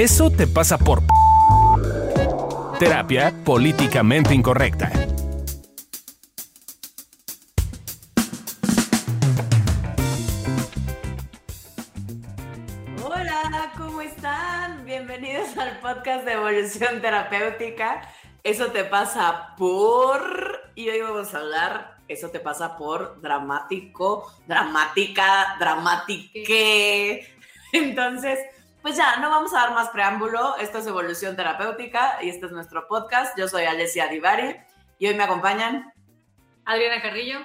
Eso te pasa por... Terapia políticamente incorrecta. Hola, ¿cómo están? Bienvenidos al podcast de Evolución Terapéutica. Eso te pasa por... Y hoy vamos a hablar, eso te pasa por dramático, dramática, dramátique. Entonces, pues ya, no vamos a dar más preámbulo. Esto es Evolución Terapéutica y este es nuestro podcast. Yo soy Alessia Divari y hoy me acompañan Adriana Carrillo.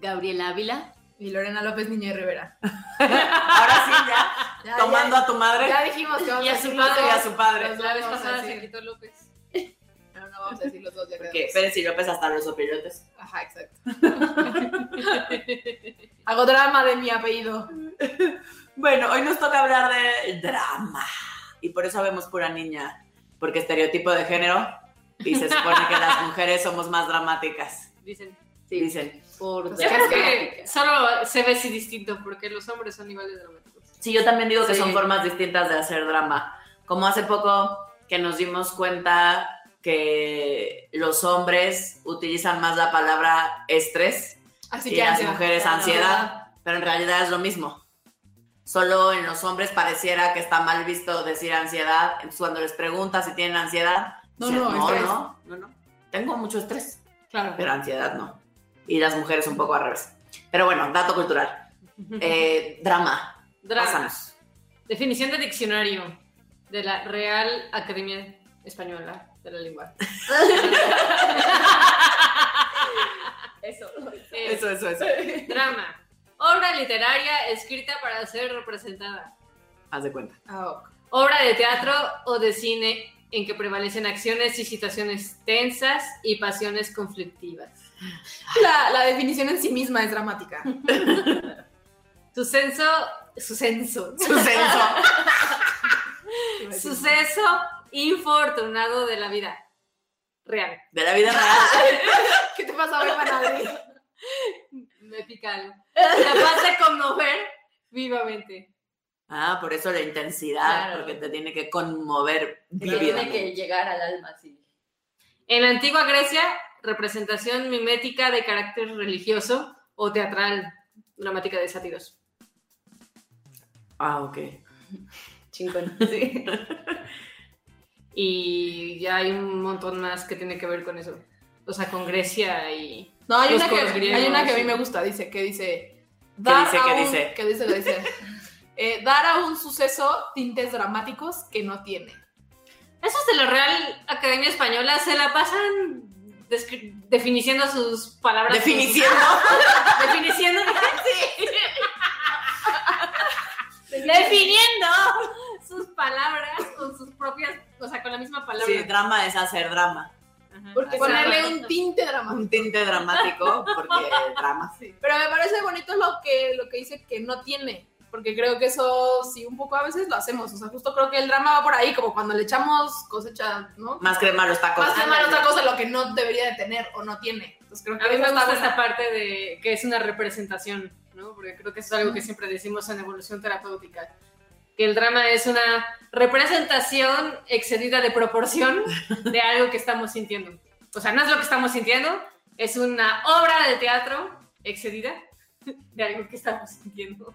Gabriela Ávila. Y Lorena López Niño Rivera. Ahora sí, ya, Ya, tomando ya. a tu madre Ya dijimos que vamos Y a a su padre. y a su padre. Los La vez pasada se quitó López. Pero no vamos a decir los dos ya Que quedamos. Pérez y López hasta los opilotes. Ajá, exacto. Hago drama de mi apellido. Bueno, hoy nos toca hablar de drama. Y por eso vemos pura niña. Porque estereotipo de género. Y se supone que las mujeres somos más dramáticas. Dicen. Dicen. Por Pues Yo creo que- solo se ve así distinto porque los hombres son igual de dramáticos. Sí, yo también digo que Sí. son formas distintas de hacer drama. Como hace poco que nos dimos cuenta que los hombres utilizan más la palabra estrés Así y que las ansiedad. mujeres ansiedad, pero en realidad es lo mismo. Solo en los hombres pareciera que está mal visto decir ansiedad. Cuando les preguntas si tienen ansiedad, No, dicen, no, no, estrés". no, no, no. Tengo mucho estrés, Claro. pero ansiedad no. Y las mujeres un poco al revés. Pero bueno, dato cultural. Eh, drama. Drama. Pásanos. Definición de diccionario de la Real Academia Española de la Lengua. Eso. Eh, Eso, eso, eso. Drama. Obra literaria escrita para ser representada. Haz de cuenta. Ah. Obra de teatro o de cine en que prevalecen acciones y situaciones tensas y pasiones conflictivas. La, la definición en sí misma es dramática. Suceso, suceso, Suceso. suceso infortunado de la vida real. De la vida real. ¿Qué te pasa hoy, Manadri? Me pica algo. Capaz de conmover vivamente. Ah, por eso la intensidad, Claro. porque te tiene que conmover Te tiene vividamente. llegar al alma, sí. En la antigua Grecia, representación mimética de carácter religioso o teatral, dramática de sátiros. Ah, ok. Chingón. Sí. Y ya hay un montón más que tiene que ver con eso. O sea, con Grecia y. No, hay Los una, que, griegos, hay una que a mí me gusta, dice, que dice... dice, a qué un- dice? Que dice, que dice. eh, dar a un suceso tintes dramáticos que no tiene. Esos de la Real Academia Española se la pasan definiciendo sus palabras. con sus- Definiciendo. Definiciendo. Definiendo sus palabras con sus propias. O sea, con la misma palabra. Sí, drama es hacer drama. Ajá. Porque ponerle un tinte dramático. Un tinte dramático, porque drama. Pero me parece bonito lo que, lo que dice que no tiene. Porque creo que eso sí, un poco a veces lo hacemos. O sea, justo creo que el drama va por ahí, como cuando le echamos cosecha, ¿no? Más crema a los tacos. Más que mal otra cosa lo que no debería de tener o no tiene. Entonces creo que A mí me gusta esta parte de que es una representación, ¿no? Porque creo que eso es algo que siempre decimos en evolución terapéutica. Que el drama es una representación excedida de proporción de algo que estamos sintiendo. O sea, no es lo que estamos sintiendo, es una obra de teatro excedida de algo que estamos sintiendo.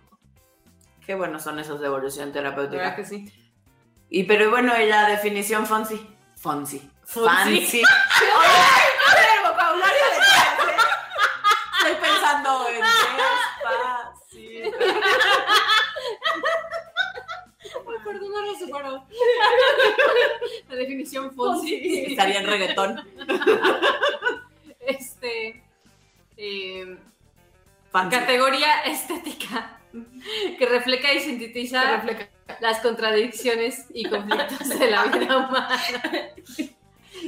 Qué buenos son esos de evolución terapéutica. ¿Verdad que sí? Y pero bueno, y la definición Fonsi. Fonsi. Fonsi. Fancy. el vocabulario de clase. Estoy pensando en despacito. Ay, perdón, no se paró. La definición Fonsi. Estaría en reggaetón. Este. eh. Categoría estética que refleja y sintetiza refleja. las contradicciones y conflictos de la vida humana.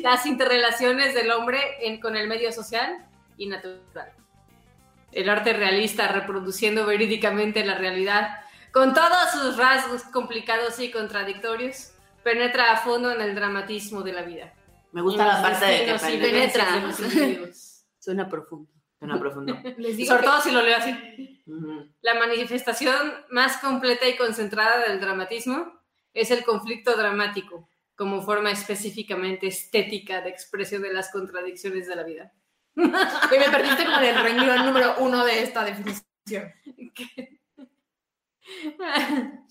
Las interrelaciones del hombre en- con el medio social y natural. El arte realista reproduciendo verídicamente la realidad con todos sus rasgos complicados y contradictorios, penetra a fondo en el dramatismo de la vida. Me gusta la parte de que y penetra. Suena profundo. Suena profundo. Les digo Sobre que- todo si lo leo así. La manifestación más completa y concentrada del dramatismo es el conflicto dramático como forma específicamente estética de expresión de las contradicciones de la vida. Oye, me perdiste como en el renglón número uno de esta definición.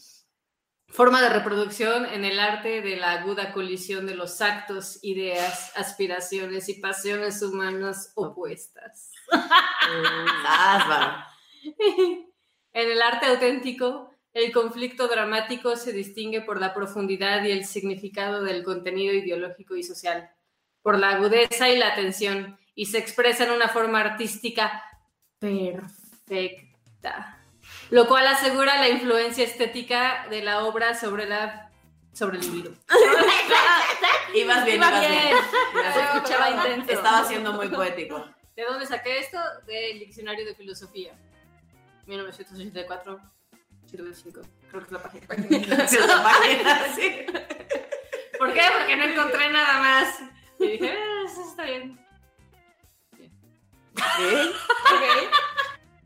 Forma de reproducción en el arte de la aguda colisión de los actos, ideas, aspiraciones y pasiones humanas opuestas. En el arte auténtico, el conflicto dramático se distingue por la profundidad y el significado del contenido ideológico y social, por la agudeza y la tensión, y se expresa en una forma artística perfecta, lo cual asegura la influencia estética de la obra sobre la sobre el individuo. Ibas bien, Iba bien. bien. Ibas Se bien. escuchaba intenso. Estaba siendo muy poético. ¿De dónde saqué esto? Del diccionario de filosofía. 1984, siglo XXV. Creo que es la página. Se la página, sí. ¿Por qué? Porque no encontré nada más. Y dije, "Ah, eso está bien. Ok.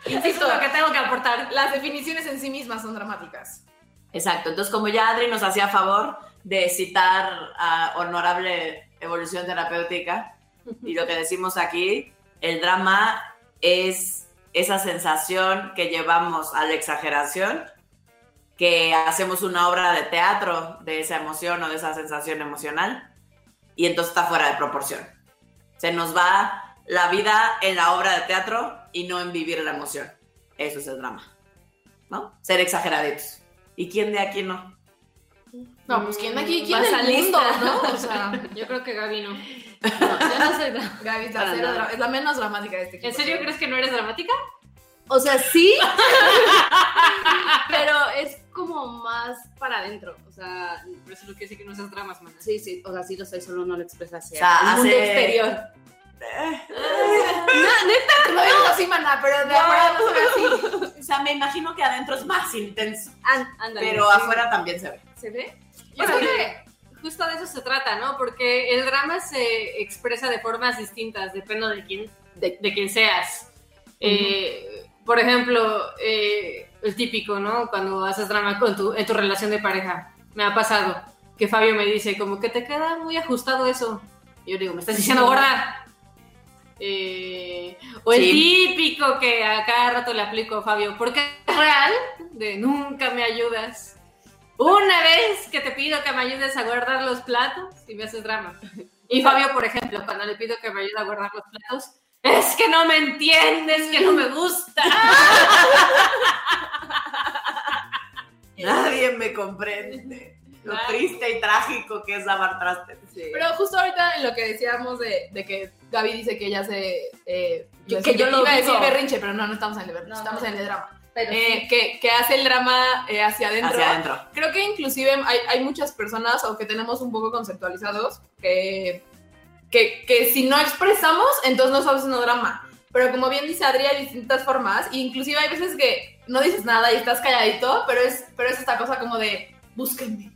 Eso es Insisto, lo que tengo que aportar. las definiciones en sí mismas son dramáticas. Exacto. Entonces, como ya Adri nos hacía favor de citar a Honorable Evolución Terapéutica, y lo que decimos aquí, el drama es esa sensación que llevamos a la exageración, que hacemos una obra de teatro de esa emoción o de esa sensación emocional, y entonces está fuera de proporción. Se nos va la vida en la obra de teatro y no en vivir la emoción. Eso es el drama. ¿No? Ser exageraditos. ¿Y quién de aquí no? No, pues quién de aquí, quién del mundo. ¿no? O sea, Yo creo que Gaby no. No, yo no soy Gaby es la, Para cero es la menos dramática de este equipo. ¿En serio crees que no eres dramática? O sea, sí, pero es como más para adentro. O sea, Por eso no quiere decir que no seas dramas, man. sí, sí, o sea, sí lo soy, solo no lo expresas hacia O sea, el mundo hace- exterior. Lo digo así, maná, pero de afuera no se ve así. O sea, me imagino que adentro es más intenso, ándale. pero afuera también se ve. ¿Se ve? Yo creo que justo de eso se trata, ¿no? Porque el drama se expresa de formas distintas, depende de quién, de, de quién seas. Eh, por ejemplo, eh, el típico, ¿no? Cuando haces drama con tu, en tu relación de pareja. Me ha pasado que Fabio me dice como que te queda muy ajustado eso. Y yo digo, ¿me estás diciendo gorda? Eh, o el Sí. típico que a cada rato le aplico a Fabio, porque es real, de nunca me ayudas. Una vez que te pido que me ayudes a guardar los platos y me haces drama. Y Fabio, por ejemplo, cuando le pido que me ayude a guardar los platos, es que no me entiendes, que no me gusta. Nadie me comprende. Lo triste y trágico que es lavar trastes. Pero justo ahorita en lo que decíamos de, de que Gaby dice que ella se... Eh, Yo- no que yo lo iba a decir berrinche, pero no, no estamos en el berrinche, No, estamos no. en el drama. Pero Eh, sí. que, que hace el drama eh, hacia adentro. Hacia adentro. Creo que inclusive hay, hay muchas personas o que tenemos un poco conceptualizados que, que, que si no expresamos, entonces no estamos haciendo drama. Pero como bien dice Adri, hay distintas formas. E inclusive hay veces que no dices nada y estás calladito, pero es, pero es esta cosa como de búsquenme,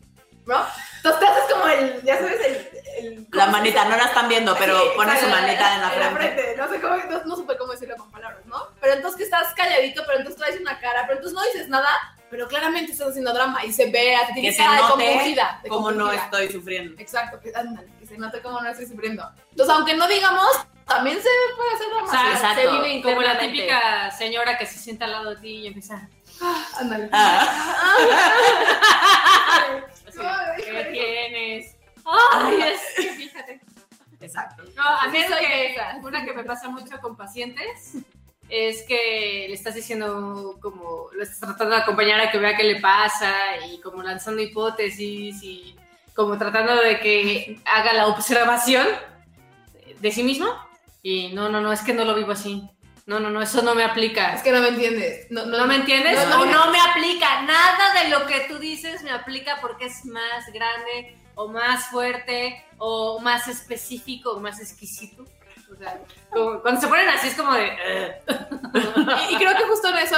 ¿no? Entonces te haces como el, ya sabes, el... el- La ¿cómo se manita, no la están viendo, pero Sí, pone su manita en la frente. No sé cómo, no, no supe cómo decirlo con palabras, ¿no? Pero entonces que estás calladito, pero entonces traes una cara, pero entonces no dices nada, pero claramente estás haciendo drama y se ve, a ti Que se note compungida, de Como no estoy sufriendo. Exacto, que, ándale, que se note cómo no estoy sufriendo. Entonces, aunque no digamos, también se puede hacer drama. O sea, Exacto. Se vive Como la típica señora que se sienta al lado de ti y empieza. Ándale. Ah, así, ¿Qué tienes? Ay, es que fíjate. exacto. No, a mí soy que, una que me pasa mucho con pacientes es que le estás diciendo como, lo estás tratando de acompañar a que vea qué le pasa y como lanzando hipótesis y como tratando de que haga la observación de sí mismo y no, no, no, es que no lo vivo así. No, no, no, eso no me aplica. Es que no me entiendes. No, no, ¿No me entiendes? No, no, o no me aplica. Nada de lo que tú dices me aplica porque es más grande o más fuerte o más específico o más exquisito. O sea, como- cuando se ponen así es como de... Y, y creo que justo en eso,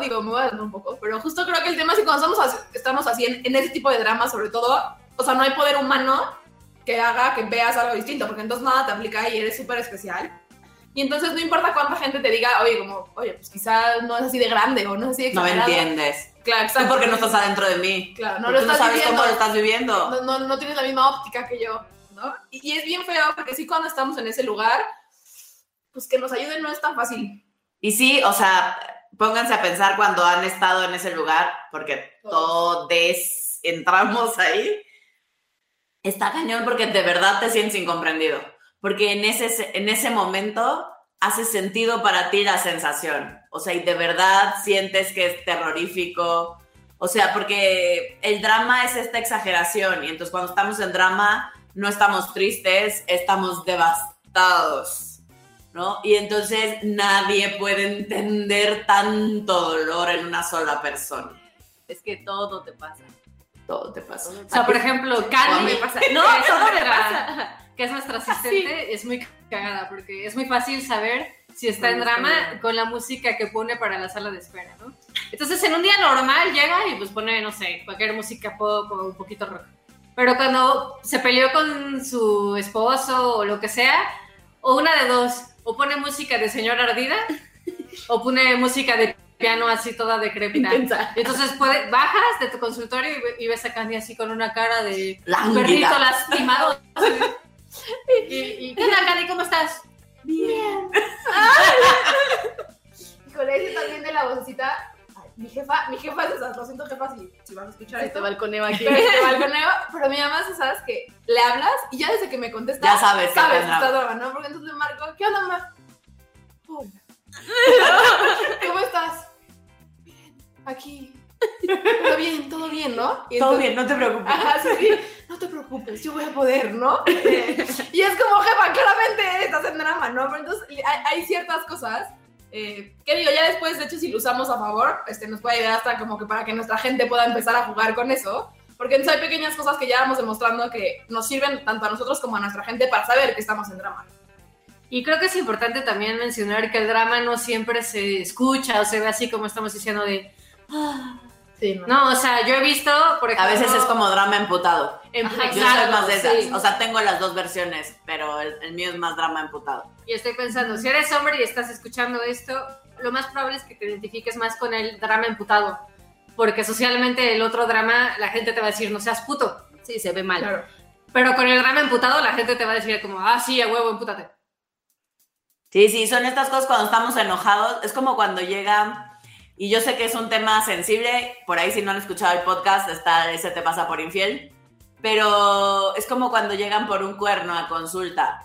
digo, me voy a un poco, pero justo creo que el tema es que cuando estamos así, estamos así en, en ese tipo de drama, sobre todo, o sea, no hay poder humano que haga que veas algo distinto, porque entonces nada te aplica y eres súper especial. Y entonces no importa cuánta gente te diga, oye, como, oye, pues quizá no es así de grande o no es así de No me entiendes. Claro, exacto. porque no estás adentro de mí. Claro, no lo estás sabes viviendo. cómo lo estás viviendo. no, no, no tienes la misma óptica que yo, ¿no? Y, y es bien feo porque sí cuando estamos en ese lugar, pues que nos ayuden no es tan fácil. Y sí, o sea, pónganse a pensar cuando han estado en ese lugar, porque todos entramos ahí. Está cañón porque de verdad te sientes incomprendido. Porque en ese, en ese momento hace sentido para ti la sensación. O sea, y de verdad sientes que es terrorífico. O sea, porque el drama es esta exageración. Y entonces cuando estamos en drama, no estamos tristes, estamos devastados. ¿no? Y entonces nadie puede entender tanto dolor en una sola persona. Es que todo te pasa. Todo te pasa. O sea, por ejemplo, mí. no, todo me nuestra- que es nuestra asistente, es muy cagada porque es muy fácil saber si está en drama con la música que pone para la sala de espera, ¿no? Entonces, en un día normal llega y pues pone, no sé, cualquier música pop o un poquito rock. Pero cuando se peleó con su esposo o lo que sea, o una de dos, o pone música de señora ardida, o pone música de piano así toda decrépita. Intensa. Entonces puede, bajas de tu consultorio y, ve- y ves a Candy así con una cara de Lánguida. perrito lastimado. Y, y, ¿Qué tal, Candy? ¿Cómo estás? Híjole, ese también de la vocecita. ay, Mi jefa, mi jefa es de esas, lo siento jefa si, si vas a escuchar Se esto. te balconeo aquí. Pero, te balconeo, pero mi mamá es de esas que le hablas y ya desde que me contesta, Ya sabes que sabes está que está drama, ¿no? Porque entonces le marco, ¿qué onda, mamá? Hola. ¿Cómo estás? Bien, aquí. Pero bien, todo bien, ¿no? Y Todo entonces- bien, no te preocupes. Ajá, sí, sí. No te preocupes, yo voy a poder, ¿no? Eh, y es como, jefa, claramente estás en drama, ¿no? Pero entonces hay, hay ciertas cosas eh, que digo, ya después, de hecho, si lo usamos a favor, este, nos puede ayudar hasta como que para que nuestra gente pueda empezar a jugar con eso. Porque entonces hay pequeñas cosas que ya vamos demostrando que nos sirven tanto a nosotros como a nuestra gente para saber que estamos en drama. Y creo que es importante también mencionar que el drama no siempre se escucha o se ve así como estamos diciendo de... "Ah". Sí, ¿no? No, o sea, yo he visto, por A ejemplo... veces es como drama emputado. Ajá, Yo soy más de esas. sí. O sea, tengo las dos versiones, pero el, el mío es más drama emputado. Y estoy pensando, si eres hombre y estás escuchando esto, lo más probable es que te identifiques más con el drama emputado. Porque socialmente el otro drama, la gente te va a decir, no seas puto. Sí, se ve mal. Claro. Pero con el drama emputado, la gente te va a decir como, ah, sí, a huevo, empútate. Sí, sí, son estas cosas cuando estamos enojados. Es como cuando llega, y yo sé que es un tema sensible, por ahí si no han escuchado el podcast, está ese te pasa por infiel, pero es como cuando llegan por un cuerno a consulta.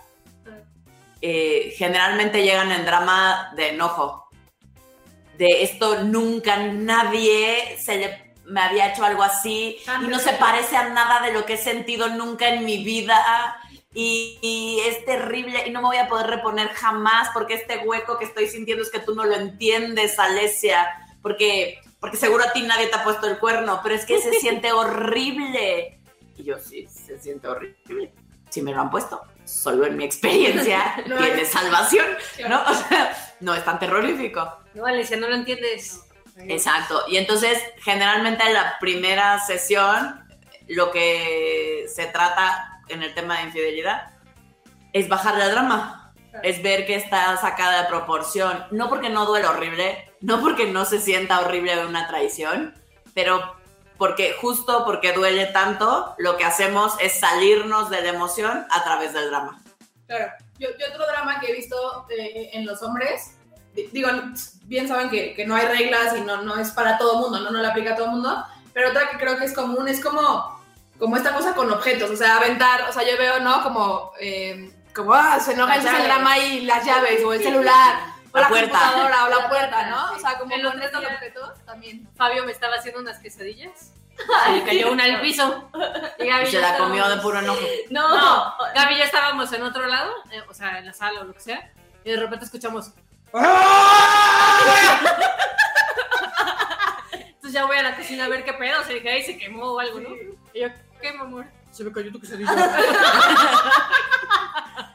Eh, generalmente llegan en drama de enojo. De esto nunca nadie se le me había hecho algo así y no se parece a nada de lo que he sentido nunca en mi vida y, y es terrible y no me voy a poder reponer jamás porque este hueco que estoy sintiendo es que tú no lo entiendes, Alesia, porque, porque seguro a ti nadie te ha puesto el cuerno, pero es que se siente horrible. Y yo sí, se siente horrible. Si me lo han puesto, solo en mi experiencia No tiene salvación, ¿no? O sea, no es tan terrorífico. No, Alicia, no lo entiendes. Exacto. Y entonces, generalmente en la primera sesión, lo que se trata en el tema de infidelidad es bajar el drama. Es ver que está sacada de proporción. No porque no duele horrible, no porque no se sienta horrible una traición, pero porque justo porque duele tanto, lo que hacemos es salirnos de la emoción a través del drama. Claro. Yo, yo otro drama que he visto eh, en los hombres, di- digo, bien saben que, que no hay reglas y no, no es para todo mundo, ¿no? no le aplica a todo mundo, pero otra que creo que es común es como, como esta cosa con objetos, o sea, aventar, o sea, yo veo, ¿no? Como, eh, como, ah, se enoja, el drama y las llaves, o el celular, o La la, puerta. computadora, o la puerta, ¿no? O sea, como El con estos objetos también. Fabio me estaba haciendo unas quesadillas. Se le cayó una al piso. Y Gaby Y se la estábamos- comió de puro enojo. No, Gaby ya estábamos en otro lado, eh, o sea, en la sala o lo que sea, y de repente escuchamos. Entonces ya voy a la cocina a ver qué pedo, o sea, dije, ahí se quemó o algo, ¿no? Y yo, ¿qué, mi amor? Se me cayó tu quesadilla.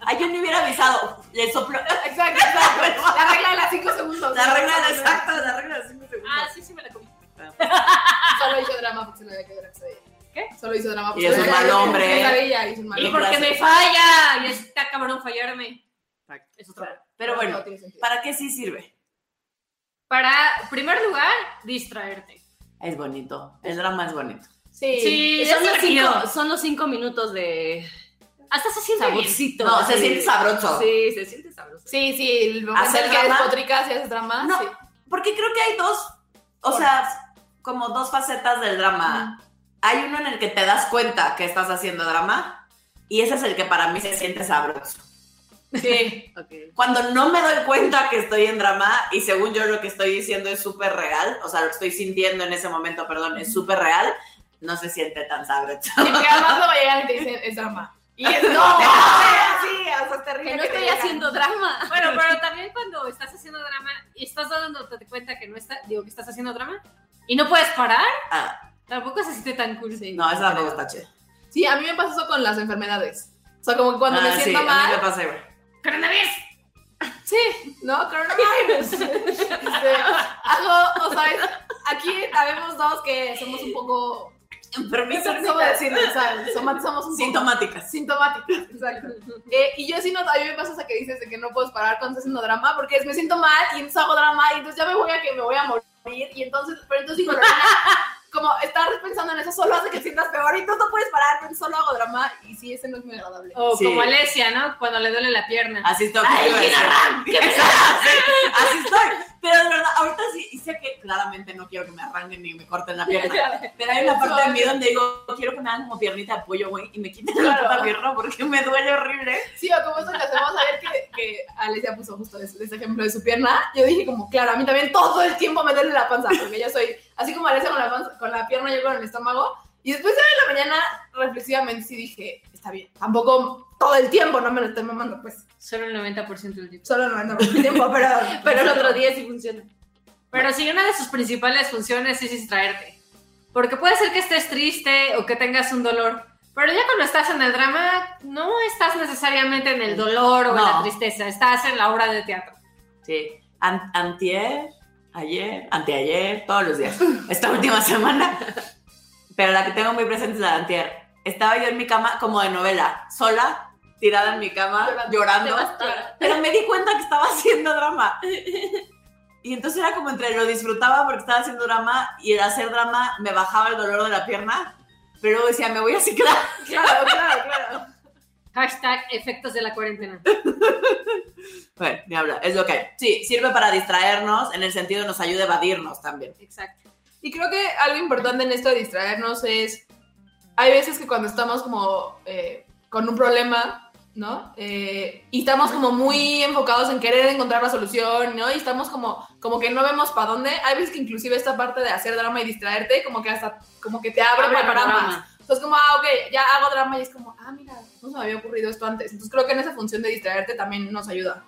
Ay, yo ni hubiera avisado. Le sopló. Exacto, exacto. La regla de las 5 segundos. La regla de exacto, la regla de cinco segundos. ah, sí, sí me la comí. Solo hizo drama porque se le había quedado la quesadilla. ¿Qué? Solo hizo drama porque Y es se un le mal había quedado hombre. la quesadilla y es un mal Y Porque me falla, y está cabrón fallarme. Es otro. Pero No bueno. ¿para qué sí sirve? Para, en primer lugar, distraerte. Es bonito. El drama es bonito. Sí. Sí, son, los cinco, son los cinco minutos de Hasta se siente bien. saborcito. No, se siente sabroso. Sí, se siente sabroso. Sí, sí, el momento ¿Hacer que drama? despotricas y haces drama. No. sí. Porque creo que hay dos, o sea, como dos facetas del drama. Hay uno en el que te das cuenta que estás haciendo drama y ese es el que para mí se siente sabroso. Sí. Ok. Cuando no me doy cuenta que estoy en drama y según yo lo que estoy diciendo es súper real, o sea, lo que estoy sintiendo en ese momento, perdón, es súper real, no se siente tan sabroso. Sí, porque además luego llegan y te dicen, es drama. Y es no, sí, o sea, terrible. Que no que estoy digan. haciendo drama. Bueno, pero también cuando estás haciendo drama y estás dándote cuenta que no está, digo que estás haciendo drama y no puedes parar, Ah, tampoco se siente tan cool. no, eso tampoco está chido. Sí, a mí me pasa eso con las enfermedades. O sea, como que cuando Ah, me sí, siento a mí mal. me pasa igual. ¡Coronavirus! Sí, ¿no? Coronavirus. Este, hago, o sea, aquí habemos dos que somos un poco. ¿Cómo decirlo? O sea, somos un poco Sintomáticas. sintomáticas, exacto. Eh, y yo sí noto, a mí me pasa esa que dices de que no puedes parar cuando estás haciendo drama, porque es, me siento mal y entonces hago drama y entonces ya me voy a que me voy a morir y entonces, pero entonces digo, como estar pensando en eso solo hace que te sientas peor y tú no puedes parar, pero solo hago drama y sí, ese no es muy agradable. O Sí. como Alesia, ¿no? Cuando le duele la pierna. Así estoy. Ay. ¿qué me Así estoy. Pero de verdad, ahorita sí, y sé que claramente no quiero que me arranquen ni me corten la pierna. Pero hay una parte de mí donde digo, quiero que me hagan como piernita de apoyo, güey, y me quiten la puta pierna porque me duele horrible. Sí, o como eso que hacemos a ver que, que Alicia puso justo ese, ese ejemplo de su pierna. Yo dije como, claro, a mí también todo el tiempo me duele la panza, porque yo soy, así como Alicia con la, con la pierna, yo con el estómago. Y después de la mañana, reflexivamente, sí dije, está bien, tampoco todo el tiempo, no me lo estoy mamando, pues, Solo el 90% del tiempo. solo el 90% del tiempo, pero, Pero el otro día sí funciona. Pero sí, una de sus principales funciones es distraerte. Porque puede ser que estés triste o que tengas un dolor. Pero ya cuando estás en el drama, no estás necesariamente en el dolor o en No. la tristeza. Estás en la obra de teatro. Sí. An- antier, ayer, anteayer, todos los días. Esta última semana. Pero la que tengo muy presente es la de antier. Estaba yo en mi cama como de novela, sola, tirada en mi cama, llorando. Pero me di cuenta que estaba haciendo drama. Y entonces era como entre lo disfrutaba porque estaba haciendo drama y el hacer drama me bajaba el dolor de la pierna. Pero luego decía, me voy a ciclar. claro, claro, claro. Hashtag efectos de la cuarentena. Bueno, ni habla, es lo que hay. Sí, sirve para distraernos, en el sentido nos ayuda a evadirnos también. Exacto. Y creo que algo importante en esto de distraernos es, hay veces que cuando estamos como eh, con un problema, ¿no? Eh, y estamos como muy enfocados en querer encontrar la solución, ¿no? Y estamos como, como que no vemos para dónde. Hay veces que inclusive esta parte de hacer drama y distraerte, como que hasta, como que te abre Abre panoramas. Entonces como, ah, ok, ya hago drama y es como, ah, mira, no se me había ocurrido esto antes. Entonces creo que en esa función de distraerte también nos ayuda.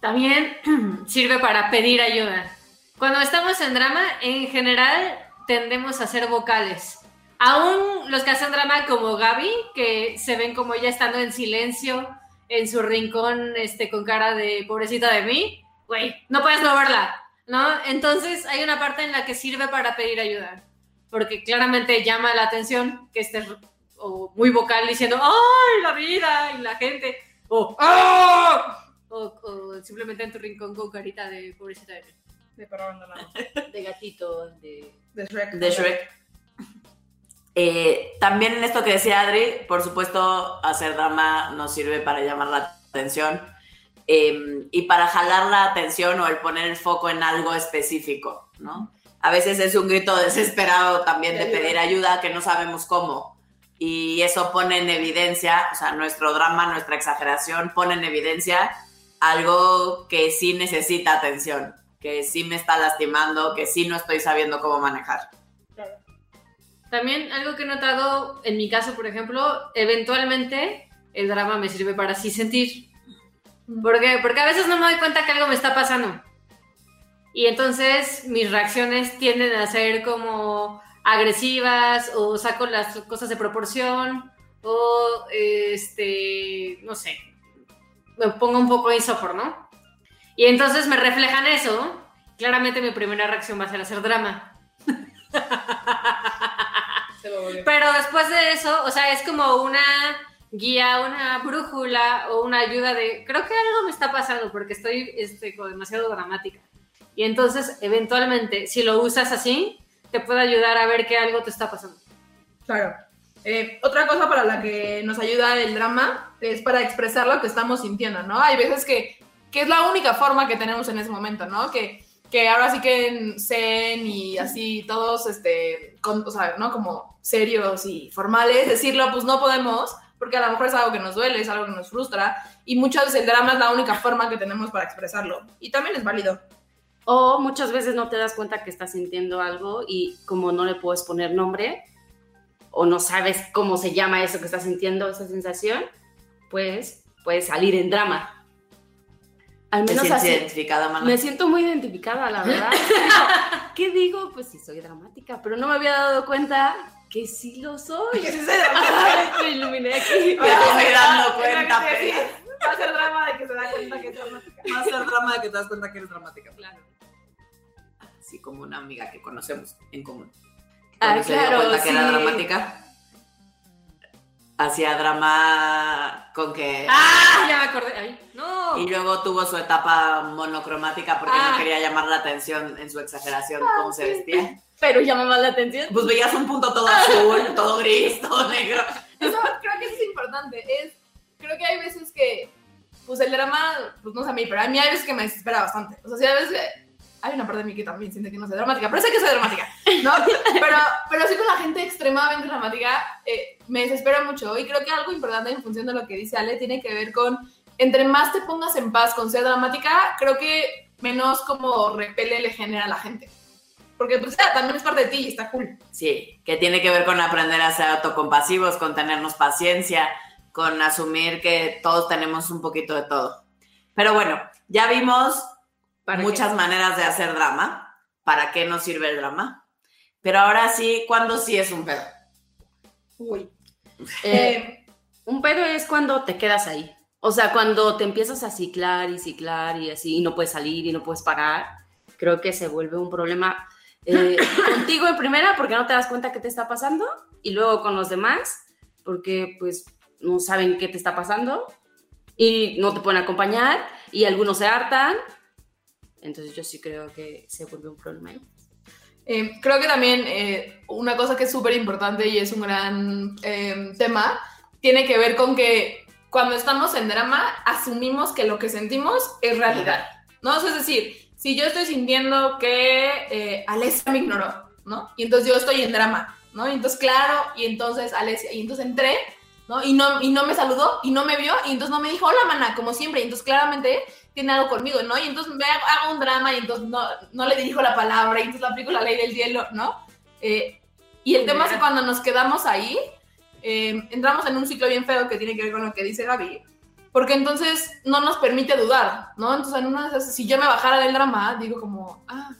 También sirve para pedir ayuda. Cuando estamos en drama, en general tendemos a ser vocales. Aún los que hacen drama como Gaby, que se ven como ya estando en silencio en su rincón, este, con cara de pobrecita de mí, güey, no puedes no verla, ¿no? Entonces hay una parte en la que sirve para pedir ayuda, porque claramente llama la atención que estés o muy vocal diciendo, ¡ay, la vida! y la gente, o ¡ah! O, o simplemente en tu rincón con carita de pobrecita de. De perro abandonado. De gatito, de... De Shrek. de Shrek. Eh, también en esto que decía Adri, por supuesto, hacer drama nos sirve para llamar la atención eh, y para jalar la atención o el poner el foco en algo específico, ¿no? A veces es un grito desesperado también de pedir ayuda que no sabemos cómo. Y eso pone en evidencia, o sea, nuestro drama, nuestra exageración pone en evidencia algo que sí necesita atención, que sí me está lastimando, que sí no estoy sabiendo cómo manejar. También algo que he notado, en mi caso, por ejemplo, eventualmente el drama me sirve para así sentir. ¿Por qué? Porque a veces no me doy cuenta que algo me está pasando. Y entonces mis reacciones tienden a ser como agresivas o saco las cosas de proporción o este, no sé, me pongo un poco insopor, ¿no? Y entonces me reflejan eso. Claramente mi primera reacción va a ser hacer drama. Pero después de eso, o sea, es como una guía, una brújula o una ayuda de, creo que algo me está pasando porque estoy este, como demasiado dramática. Y entonces, eventualmente, si lo usas así, te puede ayudar a ver que algo te está pasando. Claro. Eh, otra cosa para la que nos ayuda el drama es para expresar lo que estamos sintiendo, ¿no? Hay veces que, que es la única forma que tenemos en ese momento, ¿no? Que, que ahora sí que en Zen y así todos, este, ¿no? Como serios y formales, decirlo, pues no podemos, porque a lo mejor es algo que nos duele, es algo que nos frustra, y muchas veces el drama es la única forma que tenemos para expresarlo. Y también es válido. O muchas veces no te das cuenta que estás sintiendo algo y como no le puedes poner nombre o no sabes cómo se llama eso que estás sintiendo, esa sensación, pues puedes salir en drama. Al ¿Te menos así. identificada? Me siento muy identificada, la verdad. ¿Qué digo? Pues sí, soy dramática, pero no me había dado cuenta que sí lo soy. Me iluminé aquí. Me estoy dando cuenta. Va a ser drama de que se da cuenta que es dramática. Va a ser drama de que te das cuenta que eres dramática. Claro. Así como una amiga que conocemos en común. Ah, Cuando se dio cuenta que era sí. dramática, hacía drama con que... ¡Ah! Ya me acordé. Ay, no. Y luego tuvo su etapa monocromática porque Ah. no quería llamar la atención en su exageración cómo se vestía. Pero llamaba la atención. Pues veías un punto todo azul, todo gris, todo negro. Eso creo que eso es importante. Es, creo que hay veces que, pues el drama, pues no sé a mí, pero a mí hay veces que me desespera bastante. O sea, sí, hay veces que hay una parte de mí que también siente que no soy dramática, pero sé que soy dramática, ¿no? Pero, pero sí con la gente extremadamente dramática eh, me desespera mucho. Y creo que algo importante en función de lo que dice Ale tiene que ver con, entre más te pongas en paz con ser dramática, creo que menos como repele le genera a la gente. Porque pues ya, también es parte de ti y está cool. Sí, que tiene que ver con aprender a ser autocompasivos, con tenernos paciencia, con asumir que todos tenemos un poquito de todo. Pero bueno, ya vimos ¿Para muchas maneras de hacer drama. ¿Para qué nos sirve el drama? Pero ahora sí, ¿cuándo sí es un pedo? Uy. Eh, un pedo es cuando te quedas ahí. O sea, cuando te empiezas a ciclar y ciclar y así, y no puedes salir y no puedes parar, creo que se vuelve un problema eh, contigo en primera porque no te das cuenta qué te está pasando y luego con los demás porque pues no saben qué te está pasando y no te pueden acompañar y algunos se hartan. Entonces yo sí creo que se vuelve un problema. Eh, creo que también eh, una cosa que es súper importante y es un gran eh, tema, tiene que ver con que cuando estamos en drama, asumimos que lo que sentimos es realidad, ¿no? Es decir, si yo estoy sintiendo que eh, Alessia me ignoró, ¿no? Y entonces yo estoy en drama, ¿no? Y entonces, claro, y entonces Alessia, y entonces entré, ¿no? Y no, y no me saludó, y no me vio, y entonces no me dijo, hola, mana, como siempre, y entonces claramente tiene algo conmigo, ¿no? Y entonces me hago, hago un drama y entonces no, no le dirijo la palabra y entonces aplico la ley del hielo, ¿no? Eh, y el tema es que cuando nos quedamos ahí, eh, entramos en un ciclo bien feo que tiene que ver con lo que dice Gaby, porque entonces no nos permite dudar, ¿no? Entonces en una de esas, si yo me bajara del drama, digo como, ah,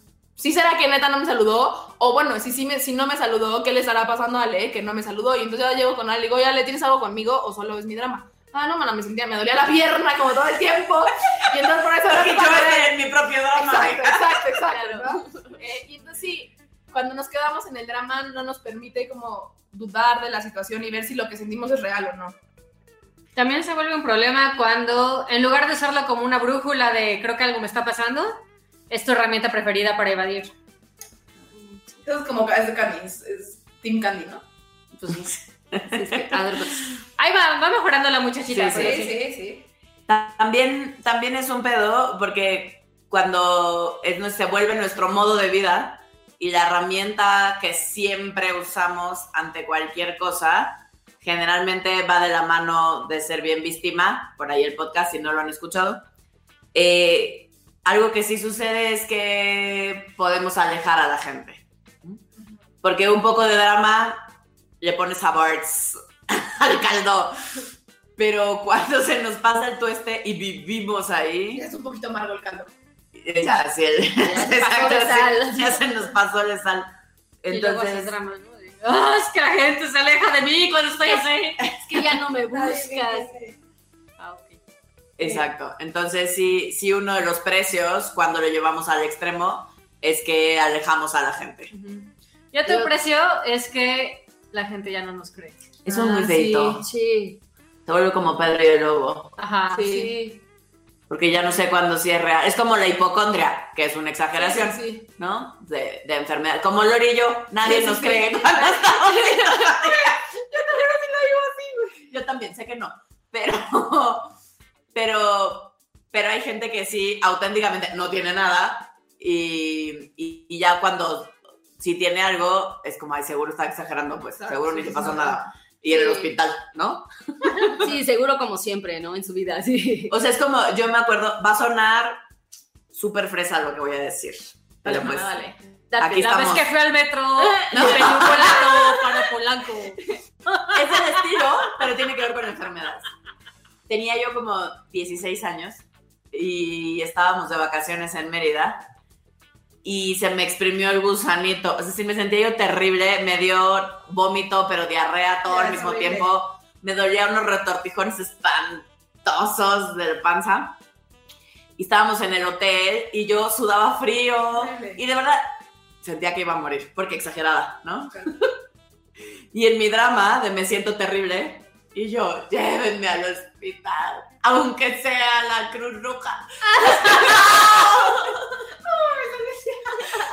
¿sí será que neta no me saludó? O bueno, si, sí me, si no me saludó, ¿qué le estará pasando a Ale que no me saludó? Y entonces yo llego con Ale y digo, oye, Ale, ¿tienes algo conmigo o solo es mi drama? Ah, no, mana, me sentía, me dolía la pierna como todo el tiempo. Y entonces por eso era Y que yo pasé- en mi propio drama. Exacto, exacto, exacto. ¿no? Eh, y entonces sí, cuando nos quedamos en el drama no nos permite como dudar de la situación y ver si lo que sentimos es real o no. También se vuelve un problema cuando, en lugar de usarlo como una brújula de creo que algo me está pasando, es tu herramienta preferida para evadir. Entonces como es de Candy, es, es Team Candy, ¿no? Pues sí. Sí, es que- a ver, pues, Ahí va, va mejorando la muchachita. Sí, sí, sí. sí. También, también es un pedo porque cuando es, se vuelve nuestro modo de vida y la herramienta que siempre usamos ante cualquier cosa, generalmente va de la mano de ser bien víctima, por ahí el podcast, si no lo han escuchado. Eh, algo que sí sucede es que podemos alejar a la gente. Porque un poco de drama le pone sabores al caldo. Pero cuando se nos pasa el tueste y vivimos ahí, Es un poquito amargo el caldo. eh, ya, sí, el- se pasó de Exacto, sal. ya se nos pasó la sal. Y luego Entonces, drama, ¿no? De, "Ah, es que la gente se aleja de mí cuando estoy así. es que ya no me buscas. Ah, exacto. Entonces, sí, sí, uno de los precios, cuando lo llevamos al extremo, es que alejamos a la gente. Y otro Yo- precio es que la gente ya no nos cree. Eso es muy Ah, feito. Sí, sí. Se vuelve como Pedro y el Lobo. Ajá. sí. porque ya no sé cuándo sí es real. Es como la hipocondria, que es una exageración, Sí, sí, sí. ¿no? De, de enfermedad. Como Lori y yo, nadie Sí, sí, nos sí. cree cuando estamos Yo también sé que no, pero, pero, pero hay gente que sí, auténticamente no tiene nada y, y- y ya cuando si tiene algo, es como, ay, seguro está exagerando, pues Claro, seguro sí, ni sí, pasó sí. nada. Y en el Sí. hospital, ¿no? Sí, seguro como siempre, ¿no? En su vida, sí. O sea, es como, yo me acuerdo, va a sonar súper fresa lo que voy a decir. Pero Dale, pues, dale. Date. Aquí La vez estamos. que fui al metro, me pedí un boleto para Polanco. es el estilo, pero tiene que ver con enfermedades. Tenía yo como 16 años y estábamos de vacaciones en Mérida y se me exprimió el gusanito. O sea, sí me sentía yo terrible, me dio vómito, pero diarrea todo al mismo horrible. tiempo. Me dolían unos retortijones espantosos de panza. Y estábamos en el hotel y yo sudaba frío Horrible. y de verdad sentía que iba a morir, porque exagerada, ¿no? Claro. Y en mi drama de me siento terrible, y yo, llévenme al hospital, aunque sea la Cruz Roja.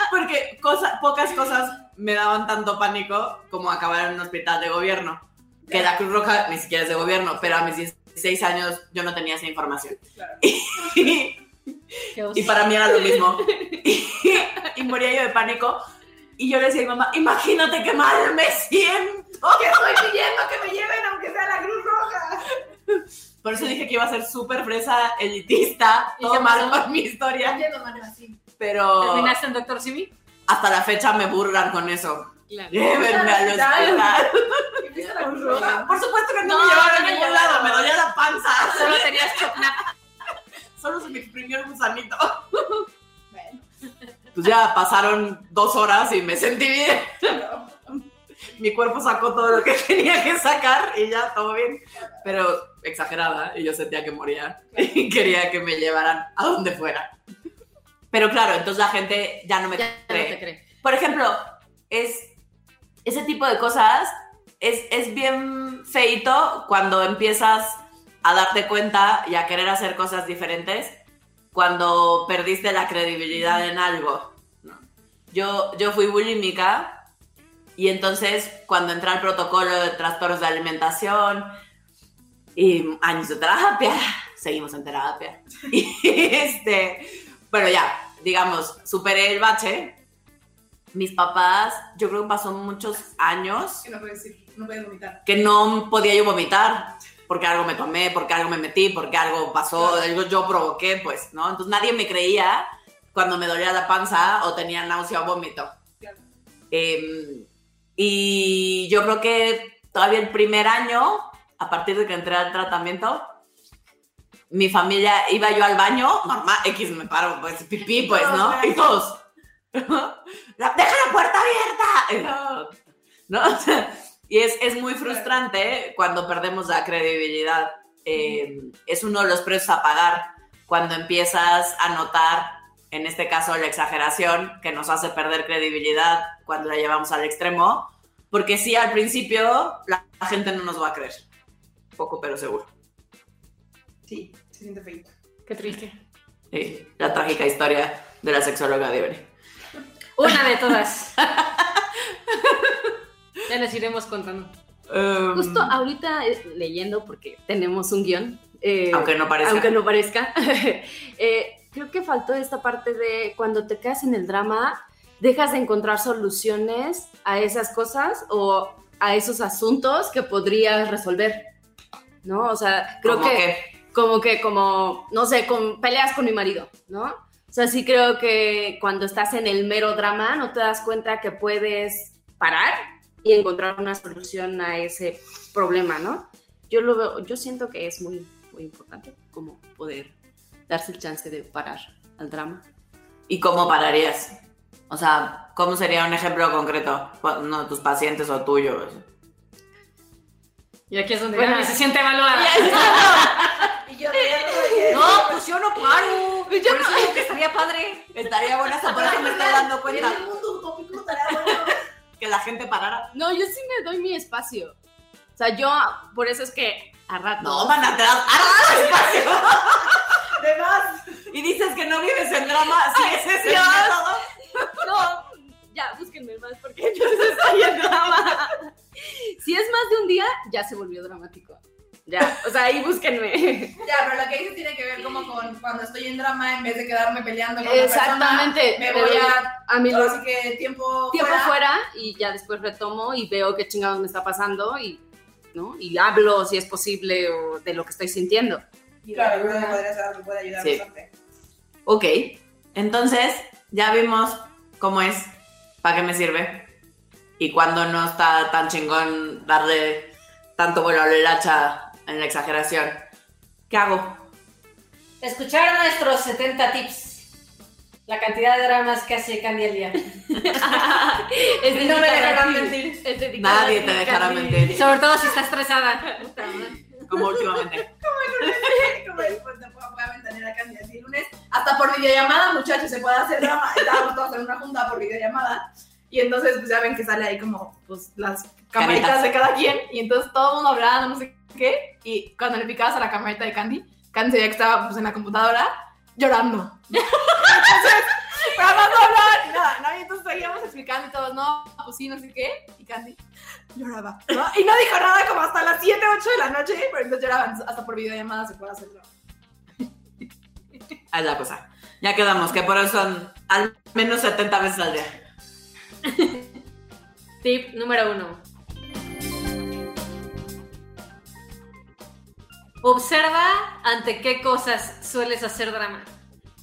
Porque cosa- pocas cosas me daban tanto pánico como acabar en un hospital de gobierno. Que la Cruz Roja ni siquiera es de gobierno, pero a mis 16 años yo no tenía esa información. Claro. Oso. Y para mí era lo mismo. Y, y moría yo de pánico. Y yo le decía a mi mamá, imagínate qué mal me siento. Que estoy pidiendo que me lleven aunque sea la Cruz Roja. Por eso dije que iba a ser súper fresa, elitista, ¿Y todo mal con mi historia. Entiendo, mano, así. Pero ¿Terminaste en Doctor Simi? hasta la fecha me burlan con eso. Claro. Llévenme hospital. ¿Y fuiste a la Cruz Roja? Por supuesto que no, No, me llevaron a no me ningún lado, me dolía la panza. Solo tenías chocnap. Solo se me exprimió el gusanito. Bueno, Pues ya pasaron dos horas y me sentí bien. pero- mi cuerpo sacó todo lo que tenía que sacar y ya todo bien. Pero exagerada, y yo sentía que moría y quería que me llevaran a donde fuera. Pero claro, entonces la gente ya no me Ya no cree. te cree. Por ejemplo, es ese tipo de cosas es, es bien feito cuando empiezas a darte cuenta y a querer hacer cosas diferentes cuando perdiste la credibilidad en algo. Yo, yo fui bulímica y entonces cuando entré al protocolo de trastornos de alimentación y años de terapia, seguimos en terapia. Y este, bueno, ya, digamos, superé el bache. Mis papás, yo creo que pasó muchos años Que no puedes decir, no puedes vomitar. que no podía yo vomitar porque algo me tomé, porque algo me metí, porque algo pasó, algo yo provoqué, pues, ¿no? Entonces nadie me creía cuando me dolía la panza o tenía náusea o vómito. Claro. Eh, y yo creo que todavía el primer año, a partir de que entré al tratamiento, mi familia iba yo al baño, normal, X me paro, pues pipí, pues, ¿no? Y todos. "La- ¡Deja la puerta abierta! ¿No? Y es, es muy frustrante cuando perdemos la credibilidad. Eh, es uno de los precios a pagar cuando empiezas a notar, en este caso, la exageración que nos hace perder credibilidad cuando la llevamos al extremo. Porque sí, al principio la, la gente no nos va a creer. Poco, pero seguro. Sí, se siente feito. Qué triste. Sí, la trágica historia de la sexóloga de Ori. Una de todas. Ya les iremos contando. Um, Justo ahorita eh, leyendo, porque tenemos un guion. eh, aunque no parezca. aunque no parezca. eh, creo que faltó esta parte de cuando te quedas en el drama, dejas de encontrar soluciones a esas cosas o a esos asuntos que podrías resolver. ¿No? O sea, creo Como que, como que, como, no sé, con peleas con mi marido, ¿no? O sea, sí creo que cuando estás en el mero drama no te das cuenta que puedes parar y encontrar una solución a ese problema, ¿no? Yo lo veo, yo siento que es muy, muy importante como poder darse el chance de parar al drama. ¿Y cómo pararías? O sea, ¿cómo sería un ejemplo concreto? Uno de tus pacientes o tuyo. Y aquí es donde Bueno. Se siente evaluada. Y yo No, pues yo no paro. Por eso digo que estaría padre. Estaría buena esa por eso me estoy dando cuenta En el mundo utópico bueno. que la gente parara. No, yo sí me doy mi espacio. O sea, yo, por eso es que a rato. No, van atrás. ¡Ah, espacio! ¿Dónde vas? Y dices que no vives en drama. Si ese es el método. No, ya, búsquenme más porque yo estoy en drama. Si es más de un día, ya se volvió dramático. Ya, o sea, ahí búsquenme. Ya, pero lo que dices tiene que ver como con cuando estoy en drama, en vez de quedarme peleando con la Exactamente. persona, me voy a, a mi así que tiempo, tiempo fuera. fuera y ya después retomo y veo qué chingados me está pasando y, ¿no? y hablo si es posible o de lo que estoy sintiendo. Claro, podría ser, me puede ayudar Sí. bastante. Ok, entonces ya vimos cómo es, para qué me sirve y cuando no está tan chingón darle tanto vuelo a la hacha en la exageración. ¿Qué hago? Escuchar nuestros 70 tips. La cantidad de dramas que hace Candy al día. Es No me dejarán mentir. Nadie te dejará mentir, Sobre todo si está estresada. Como últimamente. Como después te puedo, voy a ventanear a Candy así el lunes. Hasta por videollamada, muchachos, se puede hacer drama. Estábamos todos en una junta por videollamada. Y entonces, pues ya ven que sale ahí como, pues, las camaritas Caritas. de cada quien. Y entonces todo el mundo hablando, no sé qué. Y cuando le picabas a la camarita de Candy, Candy se veía que estaba, pues, en la computadora llorando. entonces, pero no hablar ni nada, ¿no? Y entonces seguíamos explicando y todos, no, pues sí, no sé qué. Y Candy lloraba, ¿no? Y no dijo nada como hasta las 7, 8 de la noche, pero entonces lloraba. Entonces, hasta por videollamada se puede hacer drama. Es la cosa. Ya quedamos, que por eso son al menos 70 veces al día. Tip número uno. Observa ante qué cosas sueles hacer drama.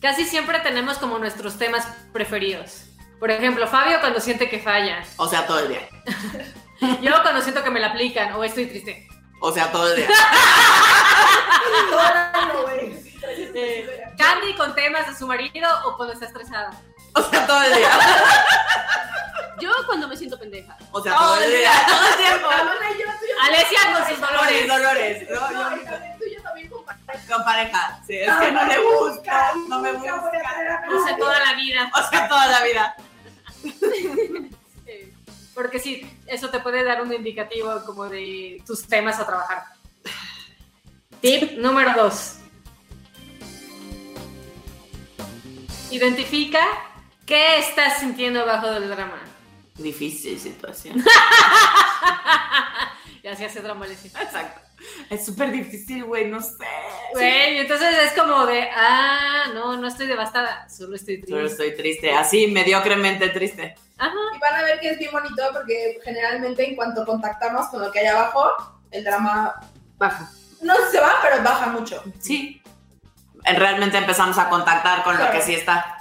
Casi siempre tenemos como nuestros temas preferidos. Por ejemplo, Fabio cuando siente que falla. O sea, todo el día. Yo cuando siento que me la aplican o estoy triste. O sea, todo el día. Eh, Candy con temas de su marido o cuando está estresada. O sea, todo el día. Yo cuando me siento pendeja. O sea, todo el día. Todo el tiempo. Alesia con sus Dolores, dolores. No, yo- con pareja. Sí, es que no le busca. No me busca. O sea, toda la vida. O sea, toda la vida. Porque sí, eso te puede dar un indicativo como de tus temas a trabajar. Tip número dos. Identifica qué estás sintiendo bajo del drama. Difícil situación. Y así hace drama. Exacto. Es súper difícil, güey, no sé. Güey, entonces es como de, ah, no, no estoy devastada, solo estoy triste. Solo estoy triste, así mediocremente triste. Ajá. Y van a ver que es bien bonito porque generalmente en cuanto contactamos con lo que hay abajo, el drama Baja. no se va, pero baja mucho. Sí. Realmente empezamos a contactar con lo que sí está.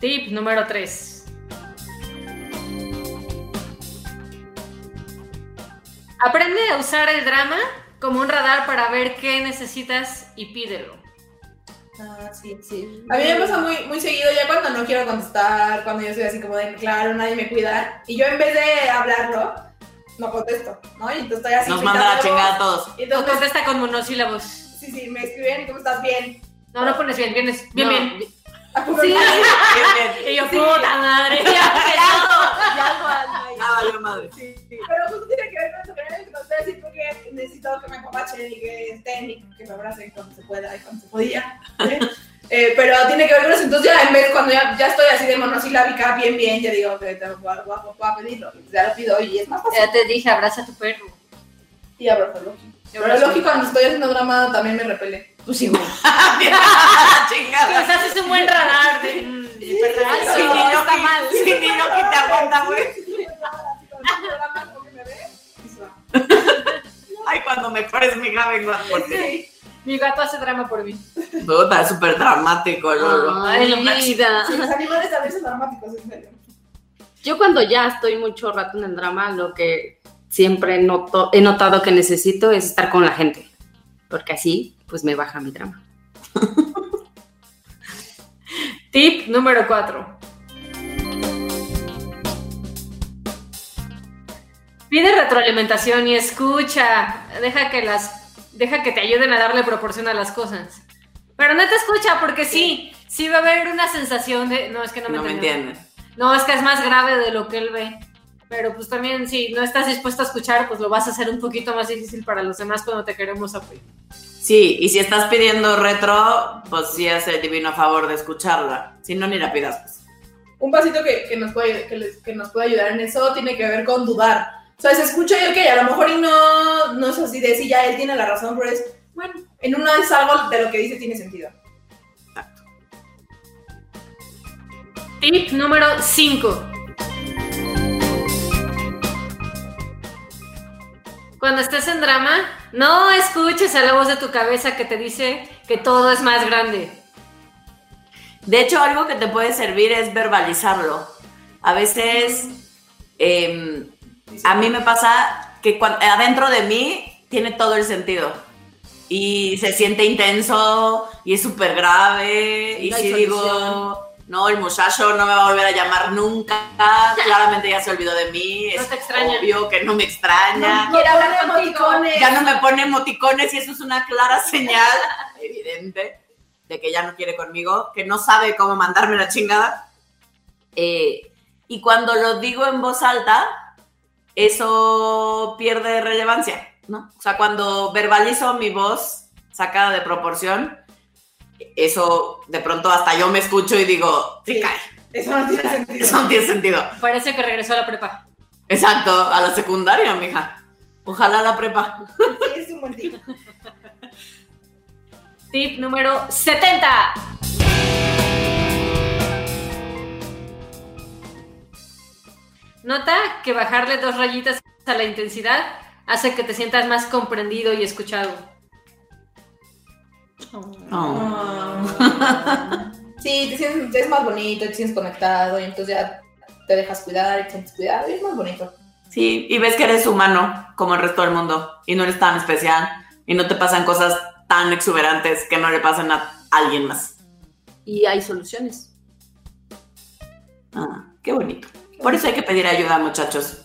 Tip número 3. Aprende a usar el drama como un radar para ver qué necesitas y pídelo. Ah, sí. Sí. A mí me pasa muy, muy seguido ya cuando no quiero contestar, cuando yo soy así como de, claro, nadie me cuida. Y yo en vez de hablarlo, no contesto, ¿no? Y entonces estoy así. Nos manda la picando chingada a todos. Y entonces, contesta con monosílabos. sí, sí, me escriben, ¿cómo estás? Bien. No, no pones bien, bien, es- bien, No, bien. Sí. Bien, bien. Y yo, Sí. puta madre. Ya algo, ando ahí. Ah, valió madre. Sí, sí. Pero justo tiene que ver con eso que conté decir porque necesito que me apapachen y que estén y que me abracen cuando se pueda y cuando se podía. ¿sí? Eh, pero tiene que ver con eso. Entonces ya en vez cuando ya, ya estoy así de monosilábica, bien, bien, ya digo que te voy a, pedirlo. Ya lo pido y es más fácil. Ya te dije, abraza a tu perro. Y abrazo a Loki. Pero abrazo. Loki cuando estoy haciendo drama también me repele. Pues igual. chingada. Pues haces un buen radar de... mm, mi perra. Sí, Si no, ni está mal. Si ni Loki te aguanta, güey. Ay, cuando me pones mi hija vengo a por ti. Mi gato hace drama por mí. Puta, es súper dramático, Lolo. Ay, vida. Sí, los animales a veces dramáticos, en serio. Yo cuando ya estoy mucho rato en el drama, lo que siempre noto, he notado que necesito es estar con la gente, porque así pues me baja mi drama. Tip número 4. Pide retroalimentación y escucha. Deja que las deja que te ayuden a darle proporción a las cosas. Pero no te escucha porque sí, sí va a haber una sensación de no es que no me, No me entienden. No, es que es más grave de lo que él ve. Pero pues también si no estás dispuesto a escuchar, pues lo vas a hacer un poquito más difícil para los demás cuando te queremos apoyar. Sí, y si estás pidiendo retro, pues sí hace el divino favor de escucharla. Si no, ni la pidas. Pues. Un pasito que, que nos puede, que, les- que nos puede ayudar en eso tiene que ver con dudar. O sea, se escucha y ok, a lo mejor y no, no es así de si ya él tiene la razón, pero es, bueno, en una es algo de lo que dice tiene sentido. Tip número 5. Cuando estés en drama, no escuches a la voz de tu cabeza que te dice que todo es más grande. De hecho, algo que te puede servir es verbalizarlo. A veces, eh, a mí me pasa que adentro de mí tiene todo el sentido. Y se siente intenso y es súper grave. Y No si solución. digo, no, el muchacho no me va a volver a llamar nunca. Claramente ya se olvidó de mí. No es te extraña. obvio que no me extraña. Quiere hablar emoticones. ya no me pone emoticones y eso es una clara señal evidente de que ya no quiere conmigo, que no sabe cómo mandarme la chingada. Eh, y cuando lo digo en voz alta, eso pierde relevancia, ¿no? O sea, cuando verbalizo mi voz sacada de proporción, eso de pronto hasta yo me escucho y digo, sí. Eso no tiene sentido. Eso no tiene sentido. Parece que regresó a la prepa. Exacto, a la secundaria, mija. Ojalá la prepa. Sí, es un buen tip. Tip número 70. Nota que bajarle dos rayitas a la intensidad hace que te sientas más comprendido y escuchado. Sí, te sientes, es más bonito, te sientes conectado y entonces ya te dejas cuidar y te sientes cuidado y es más bonito. Sí, y ves que eres humano como el resto del mundo y no eres tan especial y no te pasan cosas tan exuberantes que no le pasan a alguien más. Y hay soluciones. Ah, qué bonito. Por eso hay que pedir ayuda, muchachos.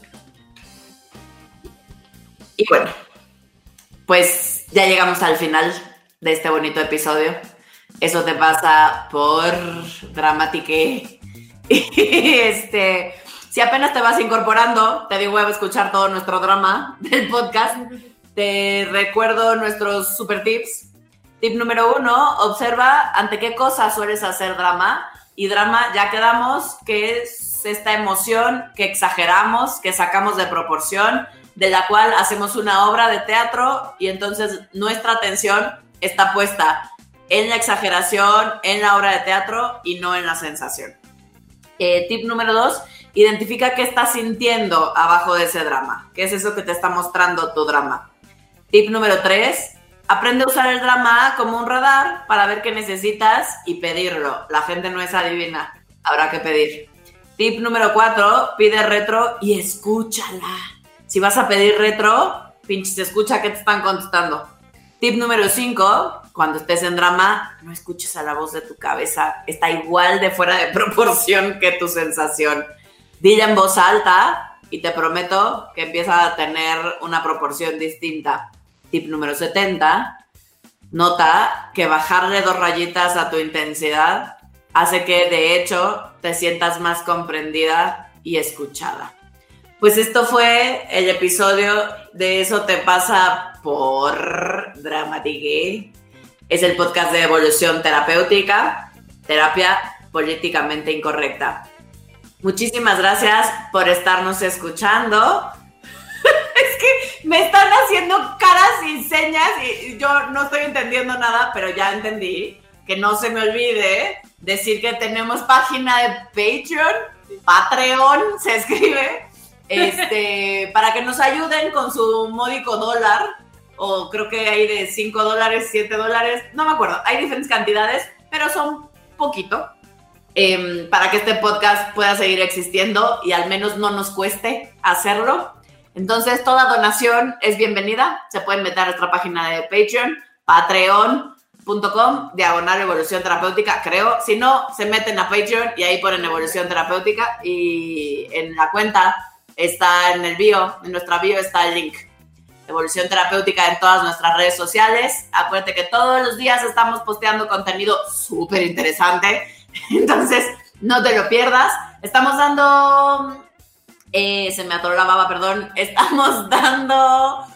Y bueno, pues ya llegamos al final de este bonito episodio. Eso te pasa por dramátique. Este, si apenas te vas incorporando, te digo, voy a escuchar todo nuestro drama del podcast. Te recuerdo nuestros super tips. Tip número uno, observa ante qué cosas sueles hacer drama. Y drama, ya quedamos, que es esta emoción que exageramos, que sacamos de proporción, de la cual hacemos una obra de teatro y entonces nuestra atención está puesta en la exageración, en la obra de teatro y no en la sensación. Eh, tip número dos, identifica qué estás sintiendo abajo de ese drama. ¿Qué es eso que te está mostrando tu drama? Tip número tres, aprende a usar el drama como un radar para ver qué necesitas y pedirlo. La gente no es adivina, habrá que pedir. Tip número cuatro, pide retro y escúchala. Si vas a pedir retro, pinches, escucha qué te están contestando. Tip número 5, cuando estés en drama, no escuches a la voz de tu cabeza. Está igual de fuera de proporción que tu sensación. Dila en voz alta y te prometo que empieza a tener una proporción distinta. Tip número 70, nota que bajarle dos rayitas a tu intensidad hace que de hecho te sientas más comprendida y escuchada. Pues esto fue el episodio de Eso te pasa por Dramatique. Es el podcast de evolución terapéutica, terapia políticamente incorrecta. Muchísimas gracias por estarnos escuchando. es que me están haciendo caras y señas y yo no estoy entendiendo nada, pero ya entendí que no se me olvide decir que tenemos página de Patreon, Patreon se escribe, este, para que nos ayuden con su módico dólar, o creo que hay de 5 dólares, 7 dólares, no me acuerdo, hay diferentes cantidades, pero son poquito, em, para que este podcast pueda seguir existiendo y al menos no nos cueste hacerlo. Entonces, toda donación es bienvenida. Se pueden meter a nuestra página de Patreon, patreon.com, diagonal evolución terapéutica, creo. Si no, se meten a Patreon y ahí ponen evolución terapéutica y en la cuenta está en el bio, en nuestra bio está el link. Evolución terapéutica en todas nuestras redes sociales. Acuérdate que todos los días estamos posteando contenido súper interesante. Entonces, no te lo pierdas. Estamos dando. eh, se me atoró la baba, perdón. Estamos dando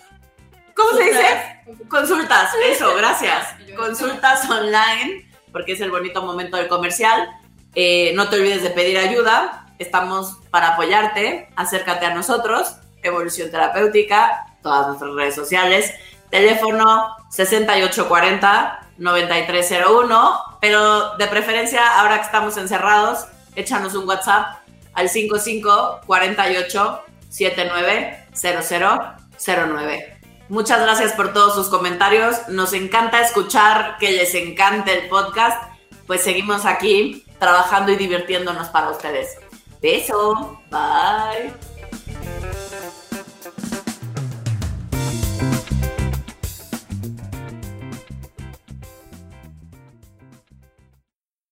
¿Cómo se dice? Consultas, eso, gracias. Consultas online, porque es el bonito momento del comercial. Eh, no te olvides de pedir ayuda. Estamos para apoyarte. Acércate a nosotros. Evolución Terapéutica, todas nuestras redes sociales. Teléfono 6840-9301. Pero de preferencia, ahora que estamos encerrados, échanos un WhatsApp al 55 48 79 0009. Muchas gracias por todos sus comentarios. Nos encanta escuchar que les encante el podcast. Pues seguimos aquí trabajando y divirtiéndonos para ustedes. Beso. Bye.